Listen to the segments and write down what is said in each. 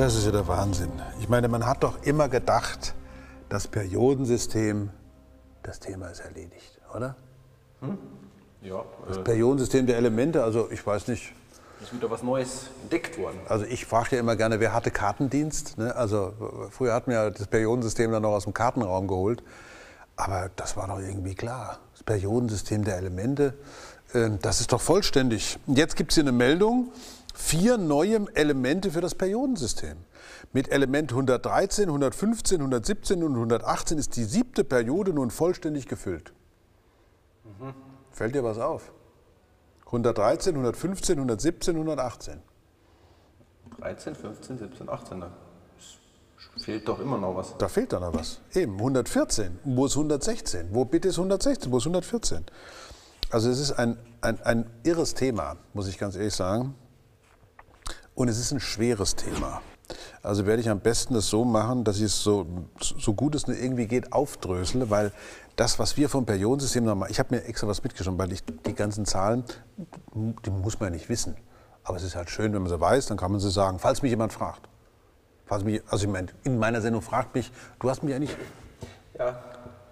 Das ist ja der Wahnsinn. Ich meine, man hat doch immer gedacht, das Periodensystem, das Thema ist erledigt, oder? Hm? Ja. Das äh, Periodensystem der Elemente, also ich weiß nicht. Ist wieder was Neues entdeckt worden. Also ich frage ja immer gerne, wer hatte Kartendienst? Ne? Also früher hatten wir das Periodensystem dann noch aus dem Kartenraum geholt. Aber das war doch irgendwie klar. Das Periodensystem der Elemente, äh, das ist doch vollständig. Jetzt gibt es hier eine Meldung, vier neue Elemente für das Periodensystem. Mit Element 113, 115, 117 und 118 ist die siebte Periode nun vollständig gefüllt. Mhm. Fällt dir was auf? 113, 115, 117, 118. 13, 15, 17, 18. Da fehlt doch immer noch was. Da fehlt doch noch was. Eben, 114. Wo ist 116? Wo bitte ist 116? Wo ist 114? Also es ist ein, ein, ein irres Thema, muss ich ganz ehrlich sagen. Und es ist ein schweres Thema. Also werde ich am besten das so machen, dass ich es so, so gut es nur irgendwie geht aufdrösele, weil das, was wir vom Periodensystem noch machen, ich habe mir extra was mitgeschrieben, weil ich die ganzen Zahlen, die muss man ja nicht wissen. Aber es ist halt schön, wenn man sie weiß, dann kann man sie sagen, falls mich jemand fragt. Falls mich, also ich meine, in meiner Sendung fragt mich, du hast mich eigentlich... Ja.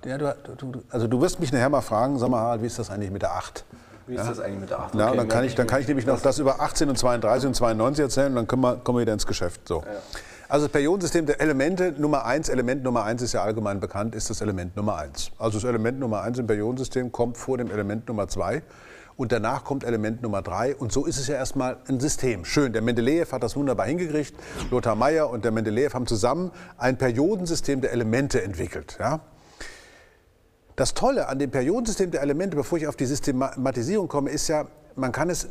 ja du, du, also du wirst mich nachher mal fragen, sag mal, wie ist das eigentlich mit der 8? Wie ist ja? das eigentlich mit der 8? Okay, ja, dann kann, ich, dann kann ich nämlich noch das über 18 und 32 und 92 erzählen und dann können wir, kommen wir wieder ins Geschäft. So. Ja. Also das Periodensystem der Elemente Nummer 1, Element Nummer 1 ist ja allgemein bekannt, ist das Element Nummer 1. Also das Element Nummer 1 im Periodensystem kommt vor dem Element Nummer 2 und danach kommt Element Nummer 3 und so ist es ja erstmal ein System. Schön, der Mendeleev hat das wunderbar hingekriegt, Lothar Meyer und der Mendeleev haben zusammen ein Periodensystem der Elemente entwickelt. Ja? Das Tolle an dem Periodensystem der Elemente, bevor ich auf die Systematisierung komme, ist ja, man kann es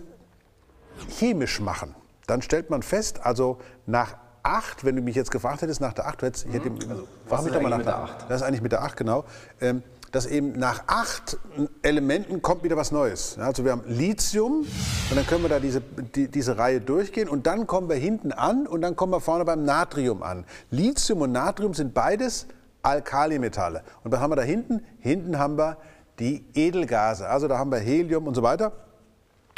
chemisch machen. Dann stellt man fest, also nach 8, wenn du mich jetzt gefragt hättest, nach der 8, hättest, ich hätte, also, frag mich doch mal nach der 8. Das ist eigentlich mit der 8, genau. Ähm, dass eben nach acht Elementen kommt wieder was Neues. Also wir haben Lithium und dann können wir da diese, die, diese Reihe durchgehen und dann kommen wir hinten an und dann kommen wir vorne beim Natrium an. Lithium und Natrium sind beides Alkalimetalle. Und was haben wir da hinten? Hinten haben wir die Edelgase. Also da haben wir Helium und so weiter.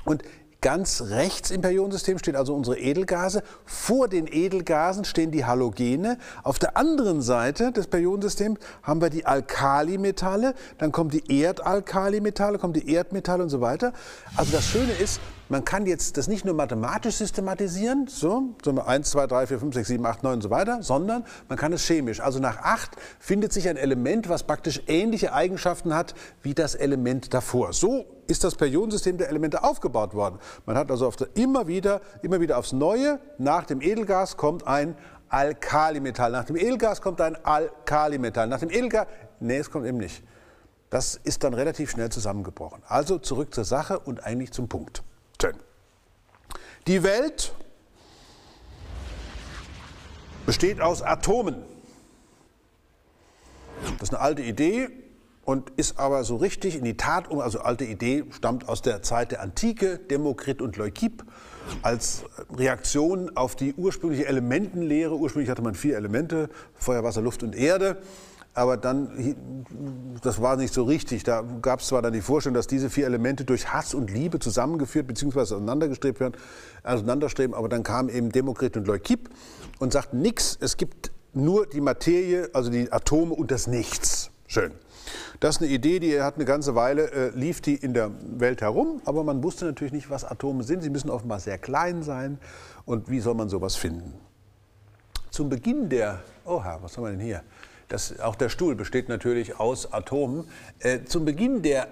Und Ganz rechts im Periodensystem stehen also unsere Edelgase. Vor den Edelgasen stehen die Halogene. Auf der anderen Seite des Periodensystems haben wir die Alkalimetalle. Dann kommen die Erdalkalimetalle, kommen die Erdmetalle und so weiter. Also das Schöne ist, man kann jetzt das nicht nur mathematisch systematisieren, so, so 1, 2, 3, 4, 5, 6, 7, 8, 9 und so weiter, sondern man kann es chemisch. Also nach 8 findet sich ein Element, was praktisch ähnliche Eigenschaften hat wie das Element davor. So ist das Periodensystem der Elemente aufgebaut worden. Man hat also immer, wieder, immer wieder aufs Neue, nach dem Edelgas kommt ein Alkalimetall, nach dem Edelgas kommt ein Alkalimetall, nach dem Edelgas, nee, es kommt eben nicht. Das ist dann relativ schnell zusammengebrochen. Also zurück zur Sache und eigentlich zum Punkt. Die Welt besteht aus Atomen. Das ist eine alte Idee und ist aber so richtig in die Tat um. Also alte Idee stammt aus der Zeit der Antike, Demokrit und Leukip, als Reaktion auf die ursprüngliche Elementenlehre. Ursprünglich hatte man vier Elemente, Feuer, Wasser, Luft und Erde aber dann, das war nicht so richtig. Da gab es zwar dann die Vorstellung, dass diese vier Elemente durch Hass und Liebe zusammengeführt bzw. auseinandergestrebt werden, auseinanderstreben, aber dann kam eben Demokrit und Leukip und sagten nichts, es gibt nur die Materie, also die Atome und das Nichts. Schön. Das ist eine Idee, die hat eine ganze Weile, äh, lief die in der Welt herum, aber man wusste natürlich nicht, was Atome sind. Sie müssen offenbar sehr klein sein und wie soll man sowas finden? Zum Beginn der, oha, was haben wir denn hier? Das, auch der Stuhl besteht natürlich aus Atomen. Äh, zum Beginn der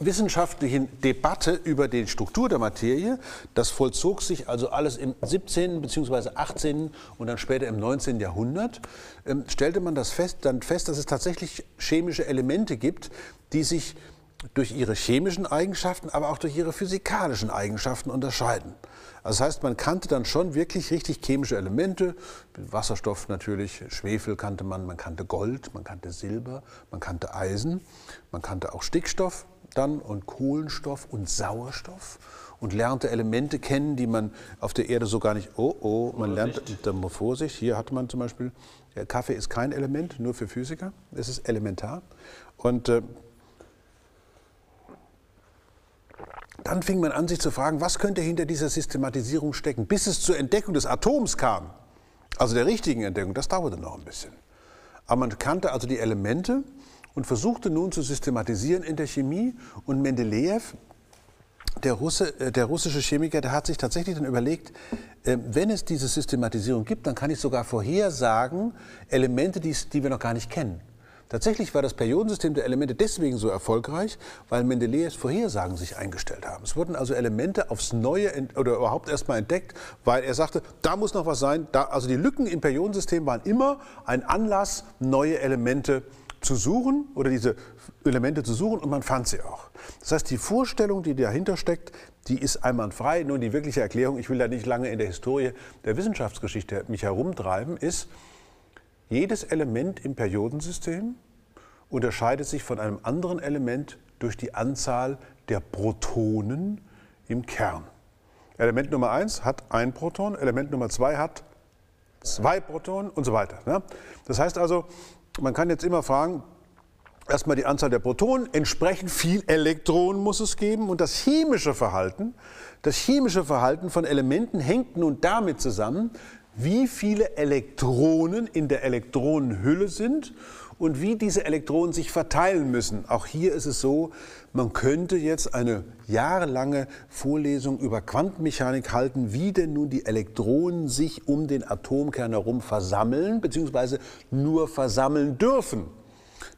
wissenschaftlichen Debatte über die Struktur der Materie. Das vollzog sich also alles im 17. bzw. 18. und dann später im 19. Jahrhundert. Ähm, stellte man das fest, dann fest, dass es tatsächlich chemische Elemente gibt, die sich durch ihre chemischen Eigenschaften, aber auch durch ihre physikalischen Eigenschaften unterscheiden. Also das heißt, man kannte dann schon wirklich richtig chemische Elemente. Wasserstoff natürlich, Schwefel kannte man, man kannte Gold, man kannte Silber, man kannte Eisen, man kannte auch Stickstoff dann und Kohlenstoff und Sauerstoff und lernte Elemente kennen, die man auf der Erde so gar nicht. Oh, oh, man lernt da Vorsicht. Hier hatte man zum Beispiel, Kaffee ist kein Element, nur für Physiker. Es ist elementar. Und äh, Dann fing man an, sich zu fragen, was könnte hinter dieser Systematisierung stecken, bis es zur Entdeckung des Atoms kam. also der richtigen Entdeckung, das dauerte noch ein bisschen. Aber man kannte also die Elemente und versuchte nun zu systematisieren in der Chemie. Und Mendeleev, der, Russe, äh, der russische Chemiker, der hat sich tatsächlich dann überlegt, äh, wenn es diese Systematisierung gibt, dann kann ich sogar vorhersagen Elemente, die, die wir noch gar nicht kennen. Tatsächlich war das Periodensystem der Elemente deswegen so erfolgreich, weil Mendeleevs Vorhersagen sich eingestellt haben. Es wurden also Elemente aufs Neue oder überhaupt erstmal entdeckt, weil er sagte, da muss noch was sein. Da, also die Lücken im Periodensystem waren immer ein Anlass, neue Elemente zu suchen oder diese Elemente zu suchen und man fand sie auch. Das heißt, die Vorstellung, die dahinter steckt, die ist einwandfrei. Nur die wirkliche Erklärung, ich will da nicht lange in der Historie der Wissenschaftsgeschichte mich herumtreiben, ist, jedes Element im Periodensystem unterscheidet sich von einem anderen Element durch die Anzahl der Protonen im Kern. Element Nummer 1 hat ein Proton, Element Nummer 2 hat zwei Protonen und so weiter. Ne? Das heißt also, man kann jetzt immer fragen, erstmal die Anzahl der Protonen, entsprechend viel Elektronen muss es geben und das chemische Verhalten, das chemische Verhalten von Elementen hängt nun damit zusammen, wie viele Elektronen in der Elektronenhülle sind und wie diese Elektronen sich verteilen müssen. Auch hier ist es so, man könnte jetzt eine jahrelange Vorlesung über Quantenmechanik halten, wie denn nun die Elektronen sich um den Atomkern herum versammeln, beziehungsweise nur versammeln dürfen.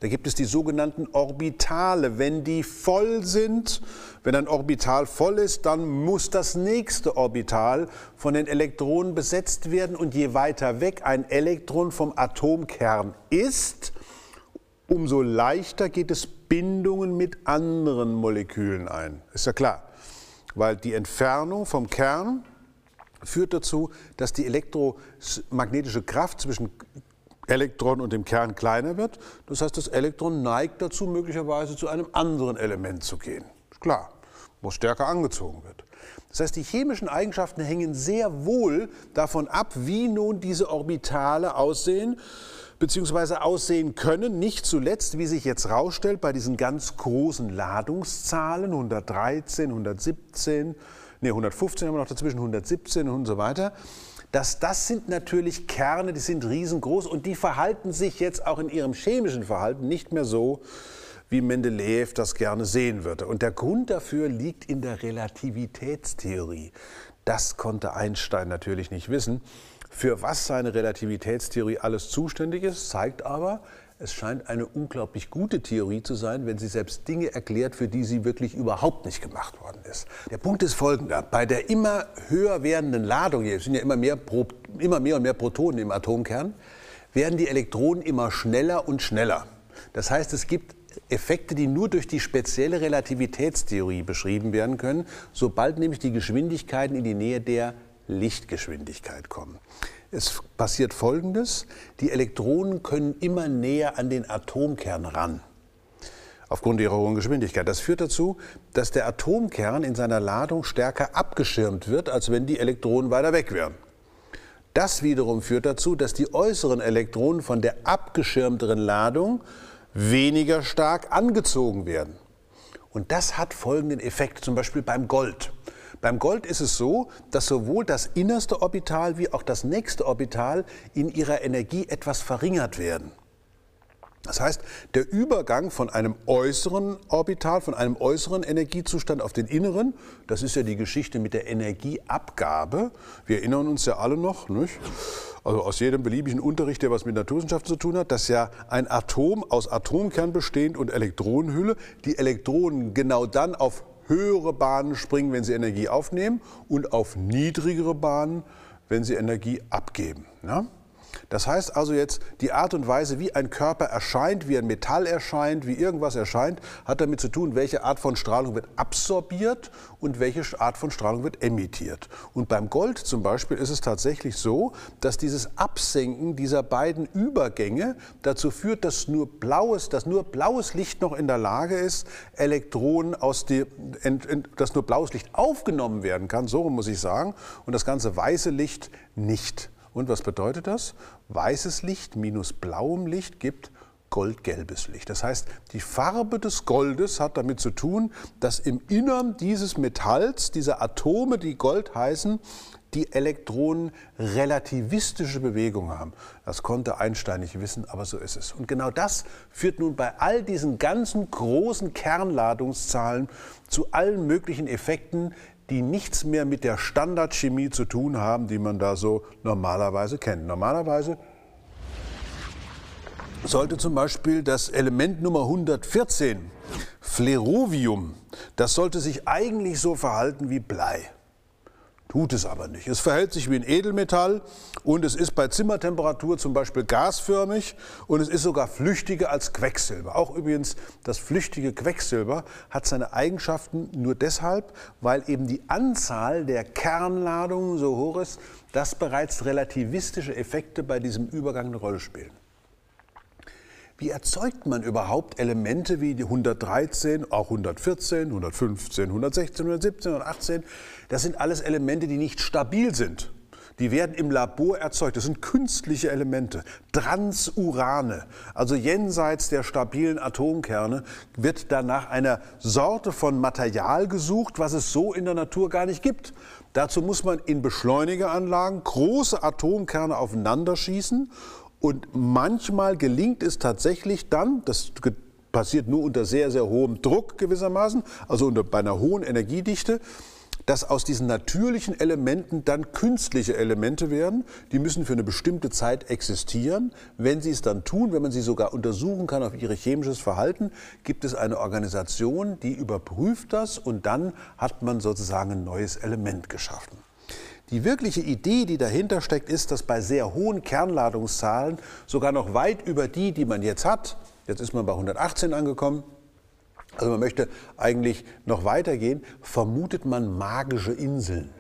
Da gibt es die sogenannten Orbitale. Wenn die voll sind, wenn ein Orbital voll ist, dann muss das nächste Orbital von den Elektronen besetzt werden. Und je weiter weg ein Elektron vom Atomkern ist, umso leichter geht es Bindungen mit anderen Molekülen ein. Ist ja klar. Weil die Entfernung vom Kern führt dazu, dass die elektromagnetische Kraft zwischen Elektron und dem Kern kleiner wird. Das heißt, das Elektron neigt dazu, möglicherweise zu einem anderen Element zu gehen. Ist klar, wo stärker angezogen wird. Das heißt, die chemischen Eigenschaften hängen sehr wohl davon ab, wie nun diese Orbitale aussehen beziehungsweise aussehen können. Nicht zuletzt, wie sich jetzt rausstellt, bei diesen ganz großen Ladungszahlen 113, 117, nee 115 haben wir noch dazwischen, 117 und so weiter dass das sind natürlich Kerne, die sind riesengroß und die verhalten sich jetzt auch in ihrem chemischen Verhalten nicht mehr so, wie Mendeleev das gerne sehen würde. Und der Grund dafür liegt in der Relativitätstheorie. Das konnte Einstein natürlich nicht wissen. Für was seine Relativitätstheorie alles zuständig ist, zeigt aber, es scheint eine unglaublich gute Theorie zu sein, wenn sie selbst Dinge erklärt, für die sie wirklich überhaupt nicht gemacht worden ist. Der Punkt ist folgender. Bei der immer höher werdenden Ladung, hier sind ja immer mehr, immer mehr und mehr Protonen im Atomkern, werden die Elektronen immer schneller und schneller. Das heißt, es gibt Effekte, die nur durch die spezielle Relativitätstheorie beschrieben werden können, sobald nämlich die Geschwindigkeiten in die Nähe der Lichtgeschwindigkeit kommen. Es passiert Folgendes, die Elektronen können immer näher an den Atomkern ran aufgrund ihrer hohen Geschwindigkeit. Das führt dazu, dass der Atomkern in seiner Ladung stärker abgeschirmt wird, als wenn die Elektronen weiter weg wären. Das wiederum führt dazu, dass die äußeren Elektronen von der abgeschirmteren Ladung weniger stark angezogen werden. Und das hat folgenden Effekt, zum Beispiel beim Gold. Beim Gold ist es so, dass sowohl das innerste Orbital wie auch das nächste Orbital in ihrer Energie etwas verringert werden. Das heißt, der Übergang von einem äußeren Orbital, von einem äußeren Energiezustand auf den inneren, das ist ja die Geschichte mit der Energieabgabe. Wir erinnern uns ja alle noch, nicht? also aus jedem beliebigen Unterricht, der was mit Naturwissenschaften zu tun hat, dass ja ein Atom aus Atomkern bestehend und Elektronenhülle, die Elektronen genau dann auf höhere Bahnen springen, wenn sie Energie aufnehmen und auf niedrigere Bahnen, wenn sie Energie abgeben. Ja? Das heißt also jetzt, die Art und Weise, wie ein Körper erscheint, wie ein Metall erscheint, wie irgendwas erscheint, hat damit zu tun, welche Art von Strahlung wird absorbiert und welche Art von Strahlung wird emittiert. Und beim Gold zum Beispiel ist es tatsächlich so, dass dieses Absenken dieser beiden Übergänge dazu führt, dass nur blaues, dass nur blaues Licht noch in der Lage ist, Elektronen aus die, dass nur blaues Licht aufgenommen werden kann, so muss ich sagen, und das ganze weiße Licht nicht. Und was bedeutet das? Weißes Licht minus blauem Licht gibt goldgelbes Licht. Das heißt, die Farbe des Goldes hat damit zu tun, dass im Innern dieses Metalls, dieser Atome, die Gold heißen, die Elektronen relativistische Bewegung haben. Das konnte Einstein nicht wissen, aber so ist es. Und genau das führt nun bei all diesen ganzen großen Kernladungszahlen zu allen möglichen Effekten, die nichts mehr mit der Standardchemie zu tun haben, die man da so normalerweise kennt. Normalerweise sollte zum Beispiel das Element Nummer 114, Flerovium, das sollte sich eigentlich so verhalten wie Blei. Tut es aber nicht. Es verhält sich wie ein Edelmetall und es ist bei Zimmertemperatur zum Beispiel gasförmig und es ist sogar flüchtiger als Quecksilber. Auch übrigens das flüchtige Quecksilber hat seine Eigenschaften nur deshalb, weil eben die Anzahl der Kernladungen so hoch ist, dass bereits relativistische Effekte bei diesem Übergang eine Rolle spielen. Wie erzeugt man überhaupt Elemente wie die 113, auch 114, 115, 116, 117, 118? Das sind alles Elemente, die nicht stabil sind. Die werden im Labor erzeugt. Das sind künstliche Elemente. Transurane, also jenseits der stabilen Atomkerne, wird danach einer Sorte von Material gesucht, was es so in der Natur gar nicht gibt. Dazu muss man in Beschleunigeranlagen große Atomkerne aufeinander schießen und manchmal gelingt es tatsächlich dann, das passiert nur unter sehr, sehr hohem Druck gewissermaßen, also unter, bei einer hohen Energiedichte, dass aus diesen natürlichen Elementen dann künstliche Elemente werden. Die müssen für eine bestimmte Zeit existieren. Wenn sie es dann tun, wenn man sie sogar untersuchen kann auf ihr chemisches Verhalten, gibt es eine Organisation, die überprüft das und dann hat man sozusagen ein neues Element geschaffen. Die wirkliche Idee, die dahinter steckt, ist, dass bei sehr hohen Kernladungszahlen, sogar noch weit über die, die man jetzt hat, jetzt ist man bei 118 angekommen, also man möchte eigentlich noch weitergehen, vermutet man magische Inseln.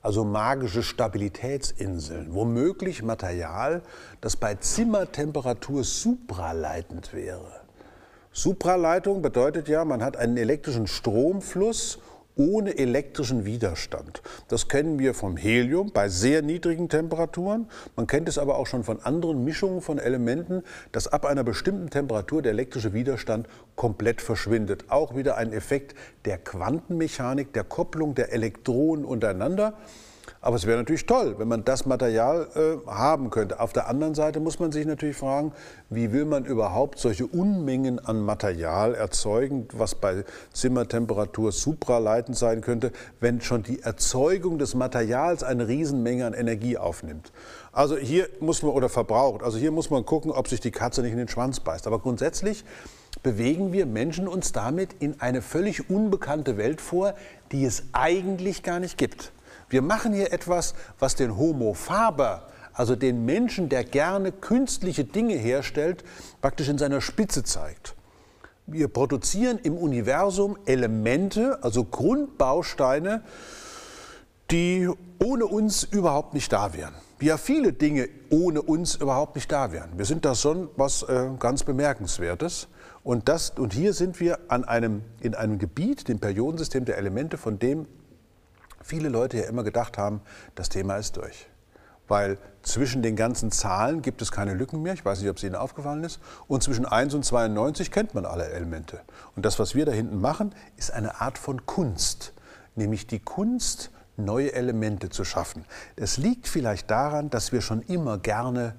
Also magische Stabilitätsinseln, womöglich Material, das bei Zimmertemperatur supraleitend wäre. Supraleitung bedeutet ja, man hat einen elektrischen Stromfluss ohne elektrischen Widerstand. Das kennen wir vom Helium bei sehr niedrigen Temperaturen. Man kennt es aber auch schon von anderen Mischungen von Elementen, dass ab einer bestimmten Temperatur der elektrische Widerstand komplett verschwindet. Auch wieder ein Effekt der Quantenmechanik, der Kopplung der Elektronen untereinander. Aber es wäre natürlich toll, wenn man das Material äh, haben könnte. Auf der anderen Seite muss man sich natürlich fragen, wie will man überhaupt solche Unmengen an Material erzeugen, was bei Zimmertemperatur supraleitend sein könnte, wenn schon die Erzeugung des Materials eine Riesenmenge an Energie aufnimmt. Also hier muss man, oder verbraucht, also hier muss man gucken, ob sich die Katze nicht in den Schwanz beißt. Aber grundsätzlich bewegen wir Menschen uns damit in eine völlig unbekannte Welt vor, die es eigentlich gar nicht gibt. Wir machen hier etwas, was den Homo faber, also den Menschen, der gerne künstliche Dinge herstellt, praktisch in seiner Spitze zeigt. Wir produzieren im Universum Elemente, also Grundbausteine, die ohne uns überhaupt nicht da wären. Wie ja viele Dinge ohne uns überhaupt nicht da wären. Wir sind da schon was äh, ganz Bemerkenswertes. Und, das, und hier sind wir an einem, in einem Gebiet, dem Periodensystem der Elemente, von dem viele Leute ja immer gedacht haben, das Thema ist durch. Weil zwischen den ganzen Zahlen gibt es keine Lücken mehr. Ich weiß nicht, ob es Ihnen aufgefallen ist. Und zwischen 1 und 92 kennt man alle Elemente. Und das, was wir da hinten machen, ist eine Art von Kunst. Nämlich die Kunst, neue Elemente zu schaffen. Es liegt vielleicht daran, dass wir schon immer gerne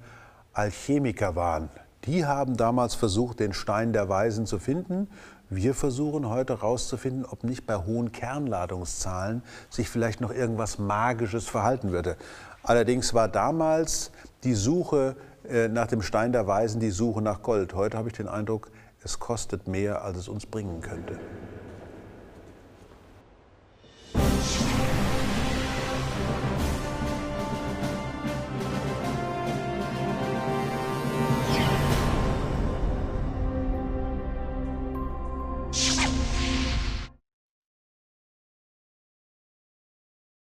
Alchemiker waren. Die haben damals versucht, den Stein der Weisen zu finden. Wir versuchen heute herauszufinden, ob nicht bei hohen Kernladungszahlen sich vielleicht noch irgendwas Magisches verhalten würde. Allerdings war damals die Suche äh, nach dem Stein der Weisen die Suche nach Gold. Heute habe ich den Eindruck, es kostet mehr, als es uns bringen könnte.